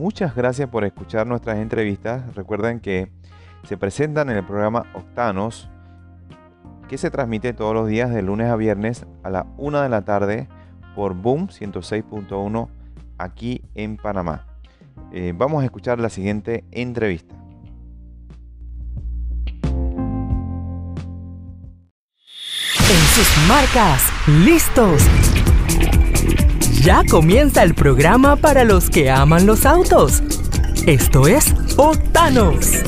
muchas gracias por escuchar nuestras entrevistas. Recuerden que se presentan en el programa Octanos, que se transmite todos los días de lunes a viernes a la 1 de la tarde por Boom 106.1 aquí en Panamá. Eh, vamos a escuchar la siguiente entrevista. En sus marcas, listos. Ya comienza el programa para los que aman los autos. Esto es Octanos.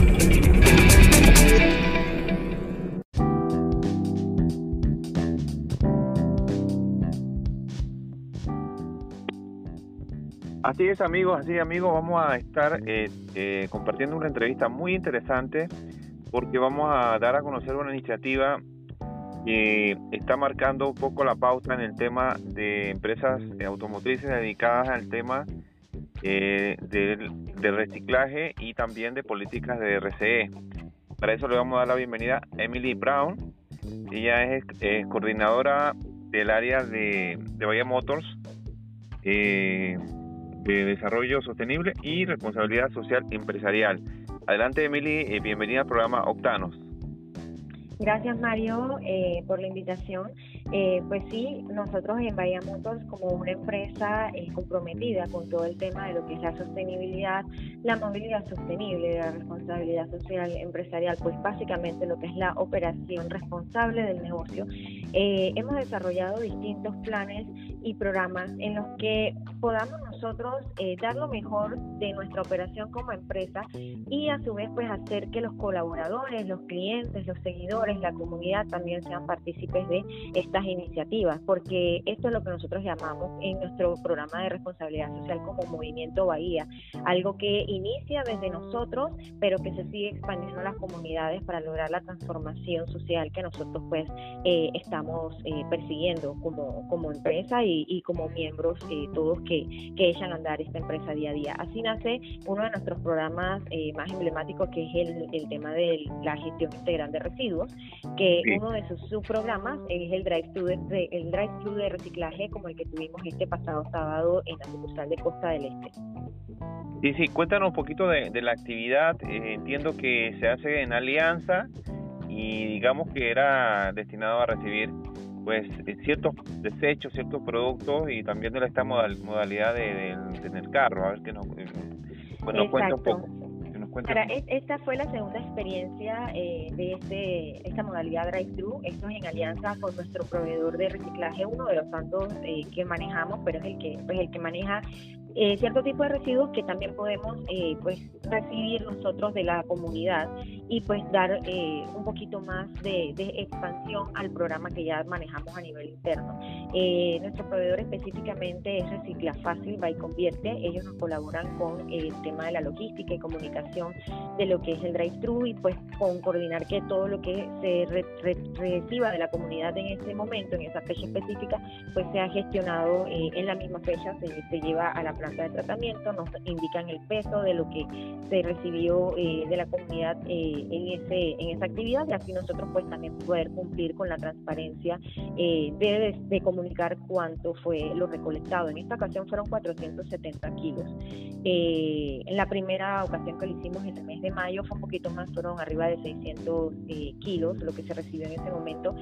Así es amigos, así amigos, vamos a estar eh, eh, compartiendo una entrevista muy interesante porque vamos a dar a conocer una iniciativa que está marcando un poco la pauta en el tema de empresas automotrices dedicadas al tema eh, de, reciclaje y también de políticas de RCE. Para eso le vamos a dar la bienvenida a Emily Brown. Ella es, coordinadora del área de, de Bahía Motors. Eh, de Desarrollo Sostenible y Responsabilidad Social Empresarial. Adelante, Emily, eh, bienvenida al programa Octanos. Gracias Mario eh, por la invitación. Eh, pues sí, nosotros en Bahía Motors como una empresa eh, comprometida con todo el tema de lo que es la sostenibilidad, la movilidad sostenible, la responsabilidad social empresarial, pues básicamente lo que es la operación responsable del negocio, hemos desarrollado distintos planes y programas en los que podamos nosotros dar lo mejor de nuestra operación como empresa y a su vez pues hacer que los colaboradores, los clientes, los seguidores, la comunidad también sean partícipes de estas iniciativas, porque esto es lo que nosotros llamamos en nuestro programa de responsabilidad social como Movimiento Bahía, algo que inicia desde nosotros, pero que se sigue expandiendo a las comunidades para lograr la transformación social que nosotros pues eh, estamos eh, persiguiendo como, como empresa y, como miembros eh, todos que, que echan a andar esta empresa día a día. Así nace uno de nuestros programas más emblemáticos que es el, el tema de la gestión integral de residuos, que uno de sus subprogramas es el drive-thru de, el drive de reciclaje como el que tuvimos este pasado sábado en la sucursal de Costa del Este. Sí, sí, cuéntanos un poquito de, la actividad. Eh, entiendo que se hace en alianza y digamos que era destinado a recibir pues eh, ciertos desechos, ciertos productos y también de esta modalidad de, en el carro. A ver que nos, eh, pues nos cuenta un poco esta fue la segunda experiencia eh, de este, esta modalidad drive-thru. Esto es en alianza con nuestro proveedor de reciclaje, uno de los tantos eh, que manejamos, pero es el que, pues, el que maneja eh, cierto tipo de residuos que también podemos eh, pues recibir nosotros de la comunidad y pues dar eh, un poquito más de, expansión al programa que ya manejamos a nivel interno. nuestro proveedor específicamente es Recicla Fácil by Convierte. Ellos nos colaboran con el tema de la logística y comunicación de lo que es el drive-thru y pues con coordinar que todo lo que se reciba de la comunidad en ese momento, en esa fecha específica, pues sea gestionado en la misma fecha, se, se lleva a la planta de tratamiento, nos indican el peso de lo que se recibió eh, de la comunidad eh, en, ese, en esa actividad y así nosotros pues también poder cumplir con la transparencia eh, de, comunicar cuánto fue lo recolectado. En esta ocasión fueron 470 kilos. en la primera ocasión que lo hicimos en el mes de mayo fue un poquito más, fueron arriba de 600 kilos lo que se recibió en ese momento.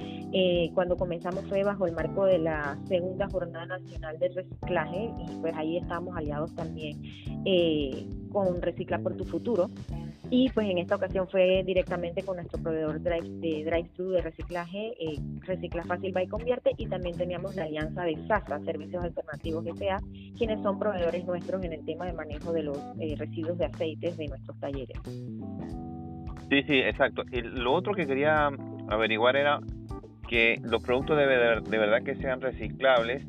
cuando comenzamos fue bajo el marco de la segunda jornada nacional de reciclaje y pues ahí estamos aliados también eh, con Recicla por tu Futuro. Y pues en esta ocasión fue directamente con nuestro proveedor drive, de drive-thru de reciclaje, eh, Recicla Fácil by Convierte, y también teníamos la alianza de SASA, Servicios Alternativos SA, quienes son proveedores nuestros en el tema de manejo de los eh, residuos de aceites de nuestros talleres. Sí, sí, exacto. Y lo otro que quería averiguar era que los productos de, de verdad que sean reciclables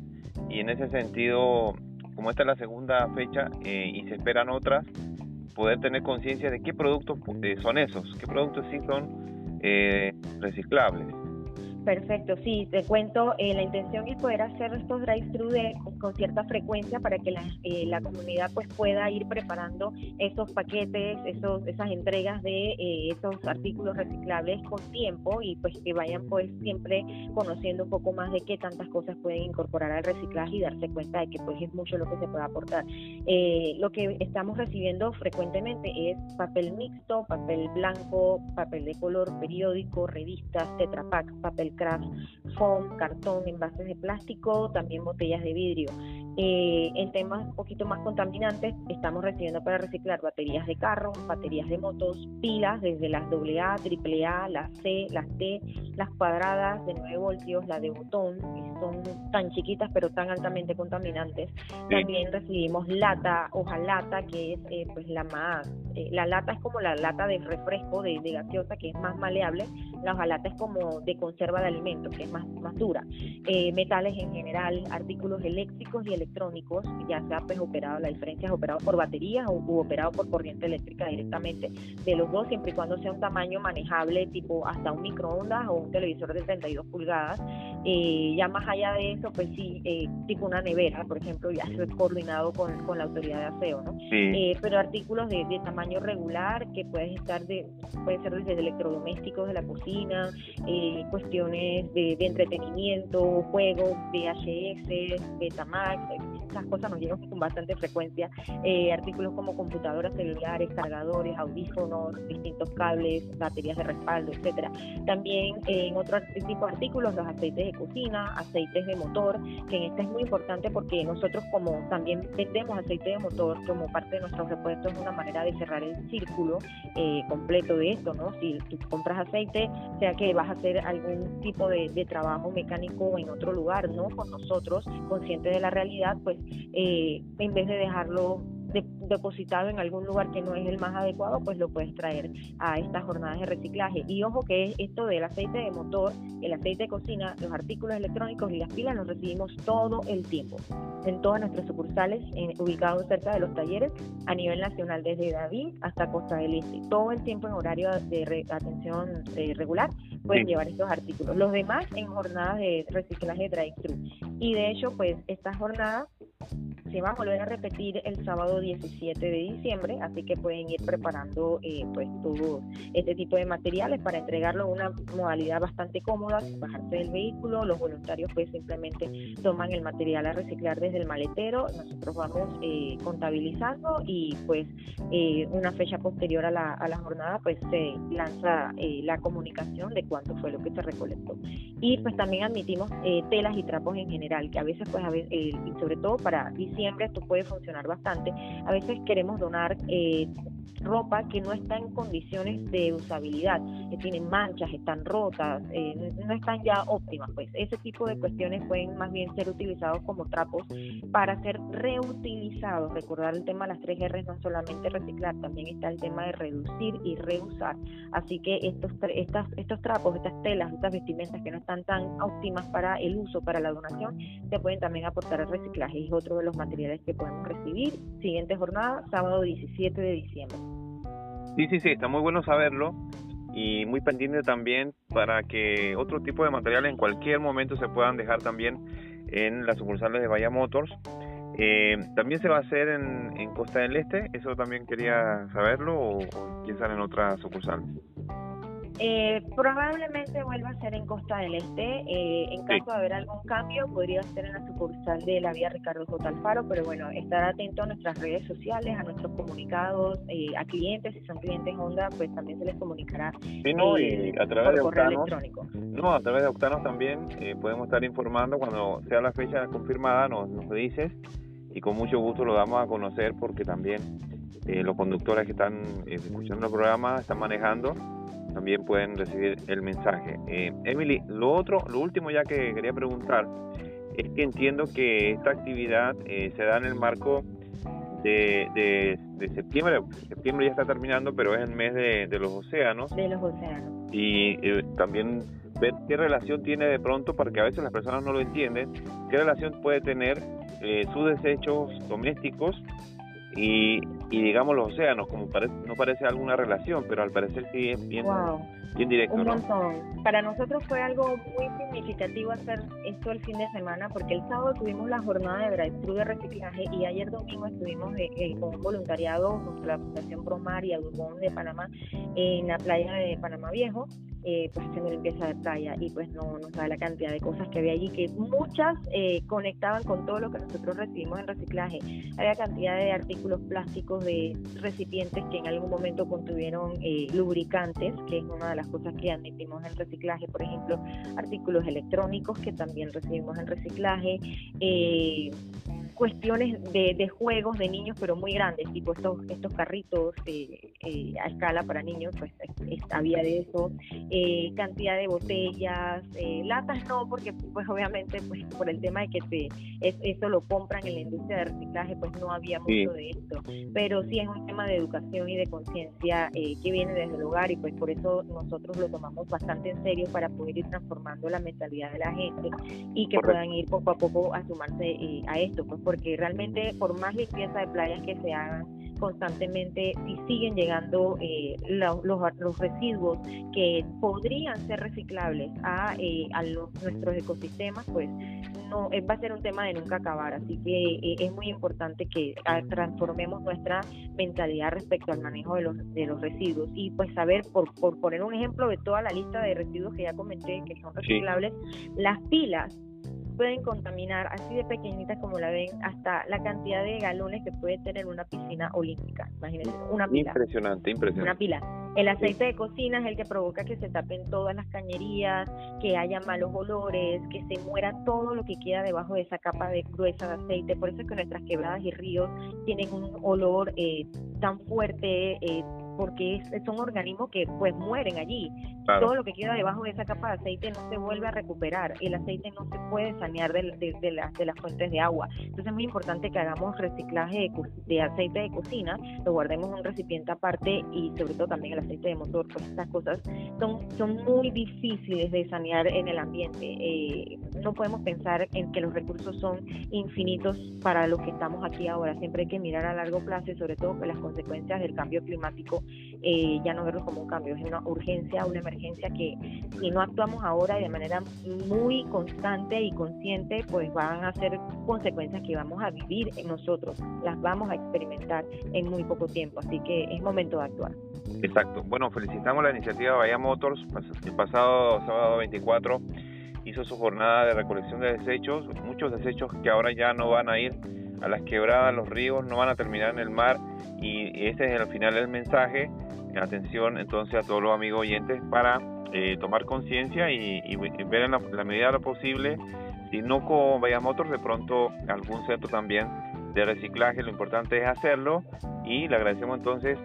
y en ese sentido como esta es la segunda fecha eh, y se esperan otras, poder tener conciencia de qué productos eh, son esos, qué productos sí son eh, reciclables. Perfecto, sí, te cuento, eh, la intención es poder hacer estos drive-thru con cierta frecuencia para que la, eh, la, comunidad pues pueda ir preparando esos paquetes, esos, esas entregas de eh, esos artículos reciclables con tiempo y pues que vayan pues siempre conociendo un poco más de qué tantas cosas pueden incorporar al reciclaje y darse cuenta de que pues es mucho lo que se puede aportar. lo que estamos recibiendo frecuentemente es papel mixto, papel blanco, papel de color, periódico, revistas, tetrapack, papel craft, foam, cartón, envases de plástico, también botellas de vidrio. Eh, en temas un poquito más contaminantes, estamos recibiendo para reciclar baterías de carro, baterías de motos, pilas desde las AA, AAA, las C, las T, las cuadradas de 9 voltios, la de botón, que son tan chiquitas pero tan altamente contaminantes. También recibimos lata, hojalata, que es eh, pues la más, eh, la lata es como la lata de refresco de, gaseosa, que es más maleable, la hojalata es como de conserva de alimentos, que es más, más dura. Eh, metales en general, artículos eléctricos y electrónicos, ya sea pues operado, la diferencia es operado por baterías o u operado por corriente eléctrica directamente, de los dos, siempre y cuando sea un tamaño manejable, tipo hasta un microondas o un televisor de 32 pulgadas. Eh, ya más allá de eso, pues sí, eh, tipo una nevera, por ejemplo, ya es coordinado con, con la autoridad de aseo, ¿no? pero artículos de, de, tamaño regular que pueden estar de, puede ser desde electrodomésticos de la cocina, eh, cuestiones de, entretenimiento, juegos, VHS, Betamax, esas cosas nos llegan con bastante frecuencia. Eh, artículos como computadoras celulares, cargadores, audífonos, distintos cables, baterías de respaldo, etcétera. También en otro tipo de artículos, los aceites de cocina, aceites de motor, que en este es muy importante porque nosotros como también vendemos aceite de motor como parte de nuestros repuestos, es una manera de cerrar el círculo eh, completo de esto, ¿no? Si tú compras aceite, sea que vas a hacer algún tipo de, trabajo mecánico en otro lugar, ¿no? Con nosotros, conscientes de la realidad, pues eh, en vez de dejarlo depositado en algún lugar que no es el más adecuado, pues lo puedes traer a estas jornadas de reciclaje. Y ojo que esto del aceite de motor, el aceite de cocina, los artículos electrónicos y las pilas los recibimos todo el tiempo en todas nuestras sucursales ubicados cerca de los talleres a nivel nacional desde David hasta Costa del Este. Todo el tiempo en horario de atención eh, regular pueden llevar estos artículos. Los demás en jornadas de reciclaje drive-thru. Y de hecho, pues estas jornadas se va a volver a repetir el sábado 17 de diciembre, así que pueden ir preparando eh, pues todo este tipo de materiales para entregarlo en una modalidad bastante cómoda, bajarse del vehículo, los voluntarios pues simplemente toman el material a reciclar desde el maletero, nosotros vamos eh, contabilizando y pues eh, una fecha posterior a la, a la jornada pues se lanza la comunicación de cuánto fue lo que se recolectó. Y pues también admitimos telas y trapos en general, que a veces pues a veces, y sobre todo para diciembre, esto puede funcionar bastante. A veces queremos donar eh, ropa que no está en condiciones de usabilidad, que tienen manchas, están rotas, eh, no están ya óptimas, pues ese tipo de cuestiones pueden más bien ser utilizados como trapos para ser reutilizados. Recordar el tema de las tres R no solamente reciclar, también está el tema de reducir y reusar. Así que estos, estas, estos trapos, estas telas, estas vestimentas que no están tan óptimas para el uso, para la donación, se pueden también aportar al reciclaje. Es otro de los materiales que podemos recibir. Siguiente jornada, sábado 17 de diciembre. Sí, sí, sí, está muy bueno saberlo y muy pendiente también para que otro tipo de materiales en cualquier momento se puedan dejar también en las sucursales de Bahía Motors. Eh, también se va a hacer en, en, Costa del Este, eso también quería saberlo o, o quién en otras sucursales. Eh, probablemente vuelva a ser en Costa del Este. Eh, en caso de haber algún cambio, podría ser en la sucursal de la vía Ricardo J. Alfaro, pero bueno, estar atento a nuestras redes sociales, a nuestros comunicados, eh, a clientes, si son clientes Honda, pues también se les comunicará sí, no, y a través de Octanos, No, a través de Octanos también podemos estar informando cuando sea la fecha confirmada, nos, nos dices y con mucho gusto lo damos a conocer porque también los conductores que están escuchando el programa están manejando también pueden recibir el mensaje. Eh, Emily, lo otro, lo último ya que quería preguntar es que entiendo que esta actividad eh, se da en el marco de, de, septiembre. Septiembre ya está terminando, pero es el mes de, los océanos. De los océanos. Y eh, también ver qué relación tiene de pronto, porque a veces las personas no lo entienden, qué relación puede tener sus desechos domésticos y y digamos los océanos, como parece, no parece alguna relación, pero al parecer sí es bien, bien directo. Un montón. Para nosotros fue algo muy significativo hacer esto el fin de semana, porque el sábado tuvimos la jornada de drive-thru de reciclaje y ayer domingo estuvimos eh, con un voluntariado junto a la Fundación Promar y Adubón de Panamá en la playa de Panamá Viejo eh, pues haciendo limpieza de playa y pues no nos da la cantidad de cosas que había allí que muchas eh, conectaban con todo lo que nosotros recibimos en reciclaje. Había cantidad de artículos plásticos, de recipientes que en algún momento contuvieron eh, lubricantes, que es una de las cosas que admitimos en reciclaje, por ejemplo, artículos electrónicos que también recibimos en reciclaje. Eh, cuestiones de, de, juegos de niños, pero muy grandes, tipo estos, estos carritos eh, eh, a escala para niños, pues había de eso, eh, cantidad de botellas, latas no, porque pues obviamente pues por el tema de que te, eso lo compran en la industria de reciclaje, pues no había mucho de esto, pero sí es un tema de educación y de conciencia que viene desde el hogar y pues por eso nosotros lo tomamos bastante en serio para poder ir transformando la mentalidad de la gente y que puedan ir poco a poco a sumarse a esto, pues porque realmente por más limpieza de playas que se hagan constantemente, si siguen llegando eh, los, los, residuos que podrían ser reciclables a, eh, a nuestros ecosistemas, pues no eh, va a ser un tema de nunca acabar. Así que es muy importante que ah, transformemos nuestra mentalidad respecto al manejo de los, de los residuos y pues saber, por, por poner un ejemplo de toda la lista de residuos que ya comenté que son reciclables, las pilas pueden contaminar así de pequeñitas como la ven hasta la cantidad de galones que puede tener una piscina olímpica. Imagínense, una pila. Impresionante, impresionante. Una pila. El aceite de cocina es el que provoca que se tapen todas las cañerías, que haya malos olores, que se muera todo lo que queda debajo de esa capa de gruesa de aceite. Por eso es que nuestras quebradas y ríos tienen un olor eh, tan fuerte, eh, porque son organismos que pues mueren allí. Todo lo que queda debajo de esa capa de aceite no se vuelve a recuperar. El aceite no se puede sanear de, de, las, de las fuentes de agua. Entonces es muy importante que hagamos reciclaje de, aceite de cocina, lo guardemos en un recipiente aparte y sobre todo también el aceite de motor. Pues estas cosas son, son muy difíciles de sanear en el ambiente. Eh, no podemos pensar en que los recursos son infinitos para los que estamos aquí ahora. Siempre hay que mirar a largo plazo y sobre todo que las consecuencias del cambio climático eh, ya no verlo como un cambio, es una urgencia, una emergencia que si no actuamos ahora y de manera muy constante y consciente, pues van a ser consecuencias que vamos a vivir en nosotros, las vamos a experimentar en muy poco tiempo, así que es momento de actuar. Exacto. Bueno, felicitamos la iniciativa Bahía Motors. El pasado sábado 24 hizo su jornada de recolección de desechos, muchos desechos que ahora ya no van a ir a las quebradas, los ríos, no van a terminar en el mar. Y ese es al final el mensaje. Atención entonces a todos los amigos oyentes para eh, tomar conciencia y, ver en la, medida de lo posible, si no con Bahía Motors, de pronto algún centro también de reciclaje, lo importante es hacerlo. Y le agradecemos entonces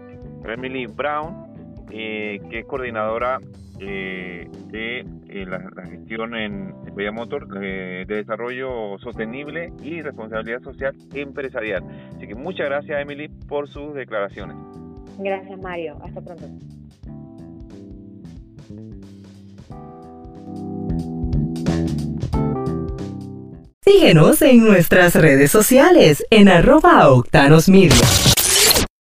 a Emily Brown, eh, que es coordinadora eh, de eh, la, gestión en, Bahía Motor de desarrollo sostenible y responsabilidad social empresarial. Así que muchas gracias Emily por sus declaraciones. Gracias Mario, hasta pronto. Síguenos en nuestras redes sociales en arroba octanos media.